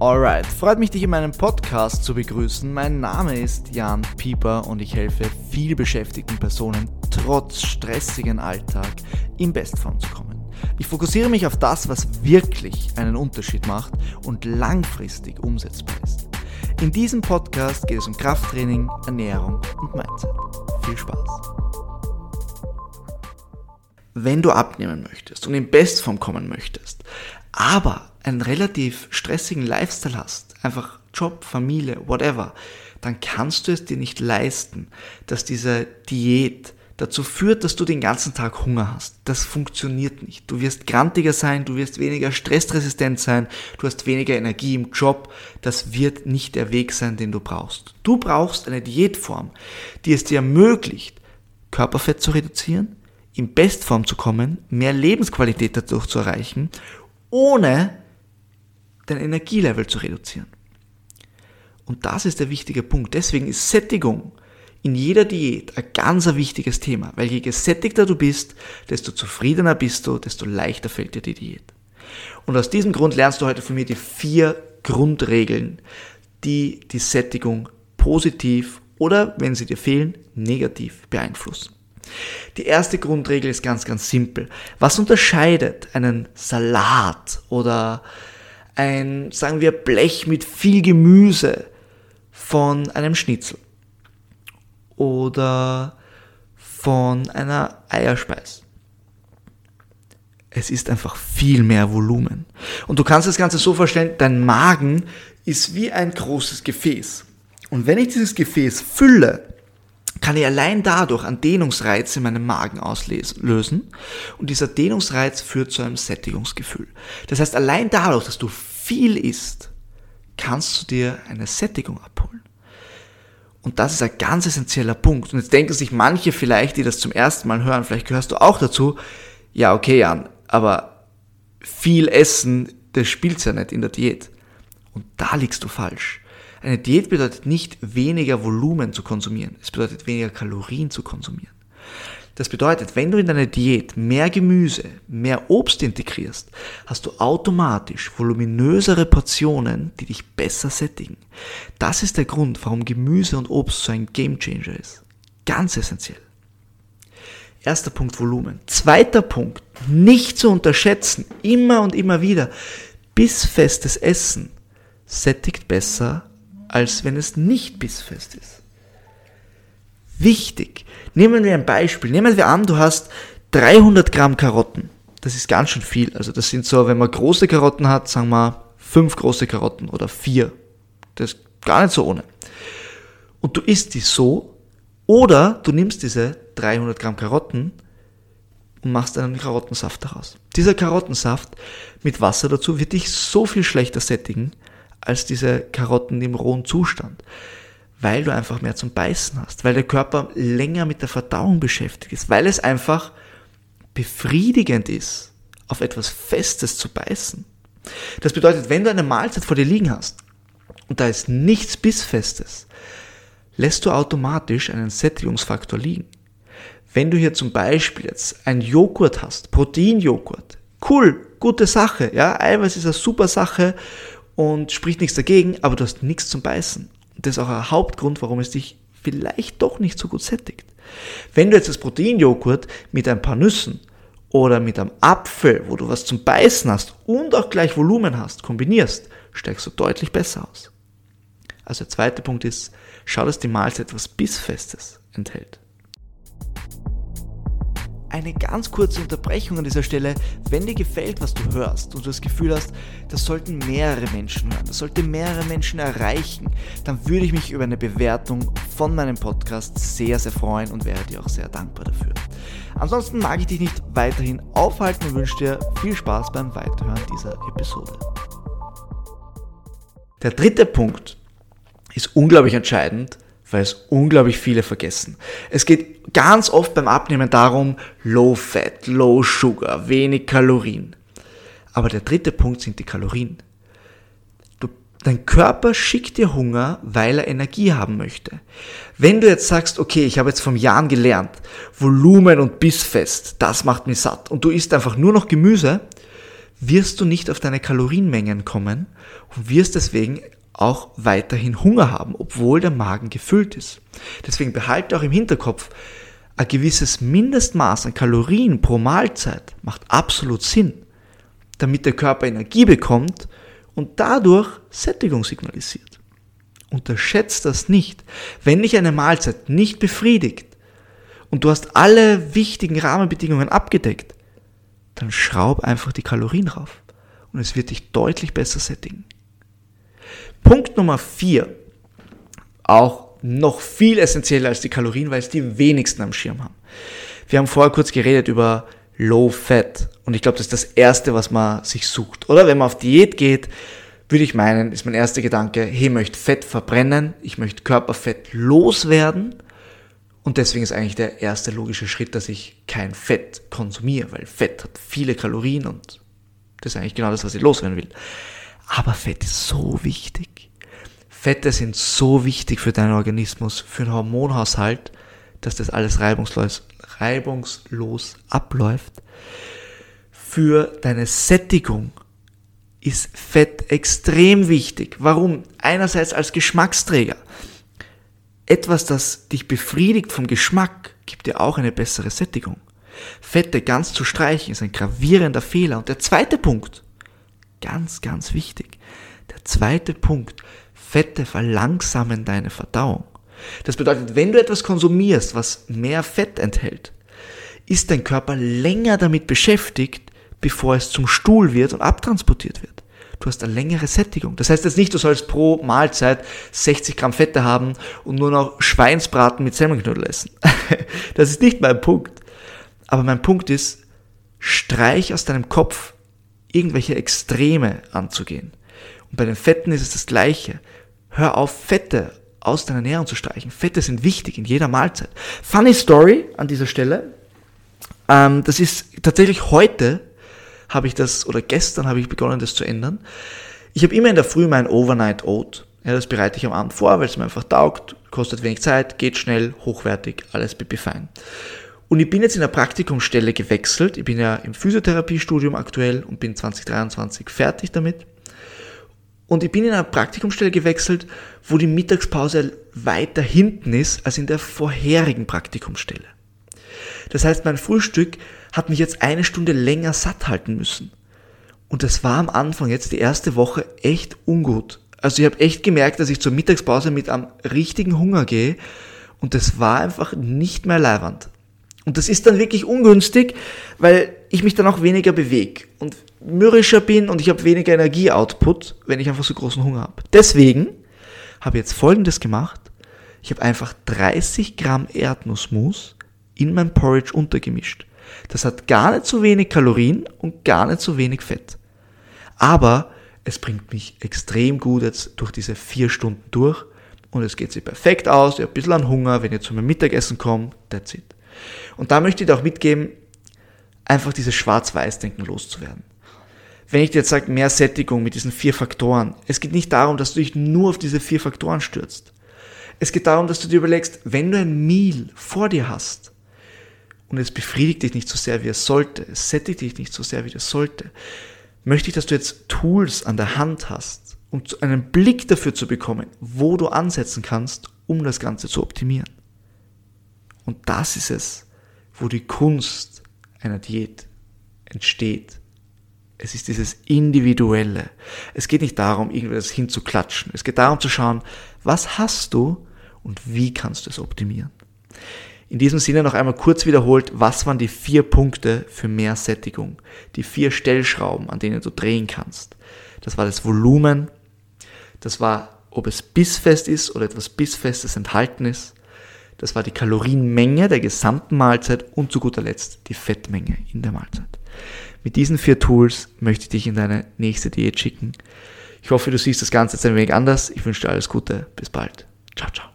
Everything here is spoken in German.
Alright, freut mich, dich in meinem Podcast zu begrüßen. Mein Name ist Jan Pieper und ich helfe viel beschäftigten Personen trotz stressigen Alltag in Bestform zu kommen. Ich fokussiere mich auf das, was wirklich einen Unterschied macht und langfristig umsetzbar ist. In diesem Podcast geht es um Krafttraining, Ernährung und Mindset. Viel Spaß! Wenn du abnehmen möchtest und in Bestform kommen möchtest, aber einen relativ stressigen Lifestyle hast, einfach Job, Familie, whatever, dann kannst du es dir nicht leisten, dass diese Diät dazu führt, dass du den ganzen Tag Hunger hast. Das funktioniert nicht. Du wirst grantiger sein, du wirst weniger stressresistent sein, du hast weniger Energie im Job. Das wird nicht der Weg sein, den du brauchst. Du brauchst eine Diätform, die es dir ermöglicht, Körperfett zu reduzieren, in Bestform zu kommen, mehr Lebensqualität dadurch zu erreichen, ohne dein Energielevel zu reduzieren. Und das ist der wichtige Punkt. Deswegen ist Sättigung in jeder Diät ein ganz wichtiges Thema, weil je gesättigter du bist, desto zufriedener bist du, desto leichter fällt dir die Diät. Und aus diesem Grund lernst du heute von mir die vier Grundregeln, die die Sättigung positiv oder, wenn sie dir fehlen, negativ beeinflussen. Die erste Grundregel ist ganz, ganz simpel. Was unterscheidet einen Salat oder ein, sagen wir, Blech mit viel Gemüse von einem Schnitzel oder von einer Eierspeis. Es ist einfach viel mehr Volumen. Und du kannst das Ganze so vorstellen, dein Magen ist wie ein großes Gefäß. Und wenn ich dieses Gefäß fülle, kann ich allein dadurch einen Dehnungsreiz in meinem Magen auslösen. Und dieser Dehnungsreiz führt zu einem Sättigungsgefühl. Das heißt, allein dadurch, dass du viel isst, kannst du dir eine Sättigung abholen. Und das ist ein ganz essentieller Punkt. Und jetzt denken sich manche vielleicht, die das zum ersten Mal hören, vielleicht gehörst du auch dazu, ja, okay, Jan, aber viel Essen, das spielt ja nicht in der Diät. Und da liegst du falsch. Eine Diät bedeutet nicht weniger Volumen zu konsumieren, es bedeutet weniger Kalorien zu konsumieren. Das bedeutet, wenn du in deine Diät mehr Gemüse, mehr Obst integrierst, hast du automatisch voluminösere Portionen, die dich besser sättigen. Das ist der Grund, warum Gemüse und Obst so ein Gamechanger ist. Ganz essentiell. Erster Punkt Volumen. Zweiter Punkt, nicht zu unterschätzen, immer und immer wieder, bissfestes Essen sättigt besser, als wenn es nicht bissfest ist wichtig. Nehmen wir ein Beispiel. Nehmen wir an, du hast 300 Gramm Karotten. Das ist ganz schön viel. Also das sind so, wenn man große Karotten hat, sagen wir fünf große Karotten oder vier. Das ist gar nicht so ohne. Und du isst die so oder du nimmst diese 300 Gramm Karotten und machst einen Karottensaft daraus. Dieser Karottensaft mit Wasser dazu wird dich so viel schlechter sättigen als diese Karotten im rohen Zustand weil du einfach mehr zum Beißen hast, weil der Körper länger mit der Verdauung beschäftigt ist, weil es einfach befriedigend ist, auf etwas Festes zu beißen. Das bedeutet, wenn du eine Mahlzeit vor dir liegen hast und da ist nichts Bissfestes, lässt du automatisch einen Sättigungsfaktor liegen. Wenn du hier zum Beispiel jetzt ein Joghurt hast, Proteinjoghurt, cool, gute Sache, ja, Eiweiß ist eine super Sache und spricht nichts dagegen, aber du hast nichts zum Beißen das ist auch ein Hauptgrund, warum es dich vielleicht doch nicht so gut sättigt. Wenn du jetzt das Proteinjoghurt mit ein paar Nüssen oder mit einem Apfel, wo du was zum Beißen hast und auch gleich Volumen hast, kombinierst, steigst du deutlich besser aus. Also der zweite Punkt ist, schau, dass die Mahlzeit etwas Bissfestes enthält eine ganz kurze Unterbrechung an dieser Stelle. Wenn dir gefällt, was du hörst und du das Gefühl hast, das sollten mehrere Menschen hören, das sollte mehrere Menschen erreichen, dann würde ich mich über eine Bewertung von meinem Podcast sehr, sehr freuen und wäre dir auch sehr dankbar dafür. Ansonsten mag ich dich nicht weiterhin aufhalten und wünsche dir viel Spaß beim Weiterhören dieser Episode. Der dritte Punkt ist unglaublich entscheidend weil es unglaublich viele vergessen. Es geht ganz oft beim Abnehmen darum, Low Fat, Low Sugar, wenig Kalorien. Aber der dritte Punkt sind die Kalorien. Du, dein Körper schickt dir Hunger, weil er Energie haben möchte. Wenn du jetzt sagst, okay, ich habe jetzt vom Jahren gelernt, Volumen und Bissfest, das macht mich satt, und du isst einfach nur noch Gemüse, wirst du nicht auf deine Kalorienmengen kommen und wirst deswegen auch weiterhin Hunger haben, obwohl der Magen gefüllt ist. Deswegen behalte auch im Hinterkopf, ein gewisses Mindestmaß an Kalorien pro Mahlzeit macht absolut Sinn, damit der Körper Energie bekommt und dadurch Sättigung signalisiert. Unterschätzt das nicht. Wenn dich eine Mahlzeit nicht befriedigt und du hast alle wichtigen Rahmenbedingungen abgedeckt, dann schraub einfach die Kalorien rauf und es wird dich deutlich besser sättigen. Punkt Nummer vier, auch noch viel essentieller als die Kalorien, weil es die wenigsten am Schirm haben. Wir haben vorher kurz geredet über Low Fat und ich glaube, das ist das Erste, was man sich sucht. Oder wenn man auf Diät geht, würde ich meinen, ist mein erster Gedanke, hey, ich möchte Fett verbrennen, ich möchte Körperfett loswerden und deswegen ist eigentlich der erste logische Schritt, dass ich kein Fett konsumiere, weil Fett hat viele Kalorien und das ist eigentlich genau das, was ich loswerden will. Aber Fett ist so wichtig. Fette sind so wichtig für deinen Organismus, für den Hormonhaushalt, dass das alles reibungslos, reibungslos abläuft. Für deine Sättigung ist Fett extrem wichtig. Warum? Einerseits als Geschmacksträger. Etwas, das dich befriedigt vom Geschmack, gibt dir auch eine bessere Sättigung. Fette ganz zu streichen ist ein gravierender Fehler. Und der zweite Punkt, ganz, ganz wichtig, der zweite Punkt, Fette verlangsamen deine Verdauung. Das bedeutet, wenn du etwas konsumierst, was mehr Fett enthält, ist dein Körper länger damit beschäftigt, bevor es zum Stuhl wird und abtransportiert wird. Du hast eine längere Sättigung. Das heißt jetzt nicht, du sollst pro Mahlzeit 60 Gramm Fette haben und nur noch Schweinsbraten mit Semmelknödel essen. das ist nicht mein Punkt. Aber mein Punkt ist, streich aus deinem Kopf irgendwelche Extreme anzugehen. Und bei den Fetten ist es das Gleiche. Hör auf, Fette aus deiner Ernährung zu streichen. Fette sind wichtig in jeder Mahlzeit. Funny Story an dieser Stelle. Ähm, das ist tatsächlich heute habe ich das, oder gestern habe ich begonnen, das zu ändern. Ich habe immer in der Früh mein Overnight Oat. Ja, das bereite ich am Abend vor, weil es mir einfach taugt, kostet wenig Zeit, geht schnell, hochwertig, alles pipi fein. Und ich bin jetzt in der Praktikumsstelle gewechselt. Ich bin ja im Physiotherapiestudium aktuell und bin 2023 fertig damit. Und ich bin in einer Praktikumsstelle gewechselt, wo die Mittagspause weiter hinten ist als in der vorherigen Praktikumsstelle. Das heißt, mein Frühstück hat mich jetzt eine Stunde länger satt halten müssen. Und das war am Anfang jetzt die erste Woche echt ungut. Also ich habe echt gemerkt, dass ich zur Mittagspause mit einem richtigen Hunger gehe und das war einfach nicht mehr leiwand. Und das ist dann wirklich ungünstig, weil ich mich dann auch weniger bewege und mürrischer bin und ich habe weniger Energieoutput, wenn ich einfach so großen Hunger habe. Deswegen habe ich jetzt folgendes gemacht. Ich habe einfach 30 Gramm Erdnussmus in mein Porridge untergemischt. Das hat gar nicht so wenig Kalorien und gar nicht so wenig Fett. Aber es bringt mich extrem gut jetzt durch diese vier Stunden durch und es geht sich perfekt aus. Ich habe ein bisschen an Hunger, wenn ihr zu meinem Mittagessen kommt, that's it. Und da möchte ich dir auch mitgeben, einfach dieses Schwarz-Weiß-Denken loszuwerden. Wenn ich dir jetzt sage, mehr Sättigung mit diesen vier Faktoren, es geht nicht darum, dass du dich nur auf diese vier Faktoren stürzt. Es geht darum, dass du dir überlegst, wenn du ein Meal vor dir hast, und es befriedigt dich nicht so sehr, wie es sollte, es sättigt dich nicht so sehr, wie es sollte, möchte ich, dass du jetzt Tools an der Hand hast, um einen Blick dafür zu bekommen, wo du ansetzen kannst, um das Ganze zu optimieren. Und das ist es, wo die Kunst einer Diät entsteht. Es ist dieses Individuelle. Es geht nicht darum, irgendwas hinzuklatschen. Es geht darum zu schauen, was hast du und wie kannst du es optimieren. In diesem Sinne noch einmal kurz wiederholt, was waren die vier Punkte für mehr Sättigung? Die vier Stellschrauben, an denen du drehen kannst. Das war das Volumen, das war, ob es bissfest ist oder etwas bissfestes enthalten ist. Das war die Kalorienmenge der gesamten Mahlzeit und zu guter Letzt die Fettmenge in der Mahlzeit. Mit diesen vier Tools möchte ich dich in deine nächste Diät schicken. Ich hoffe, du siehst das Ganze jetzt ein wenig anders. Ich wünsche dir alles Gute. Bis bald. Ciao, ciao.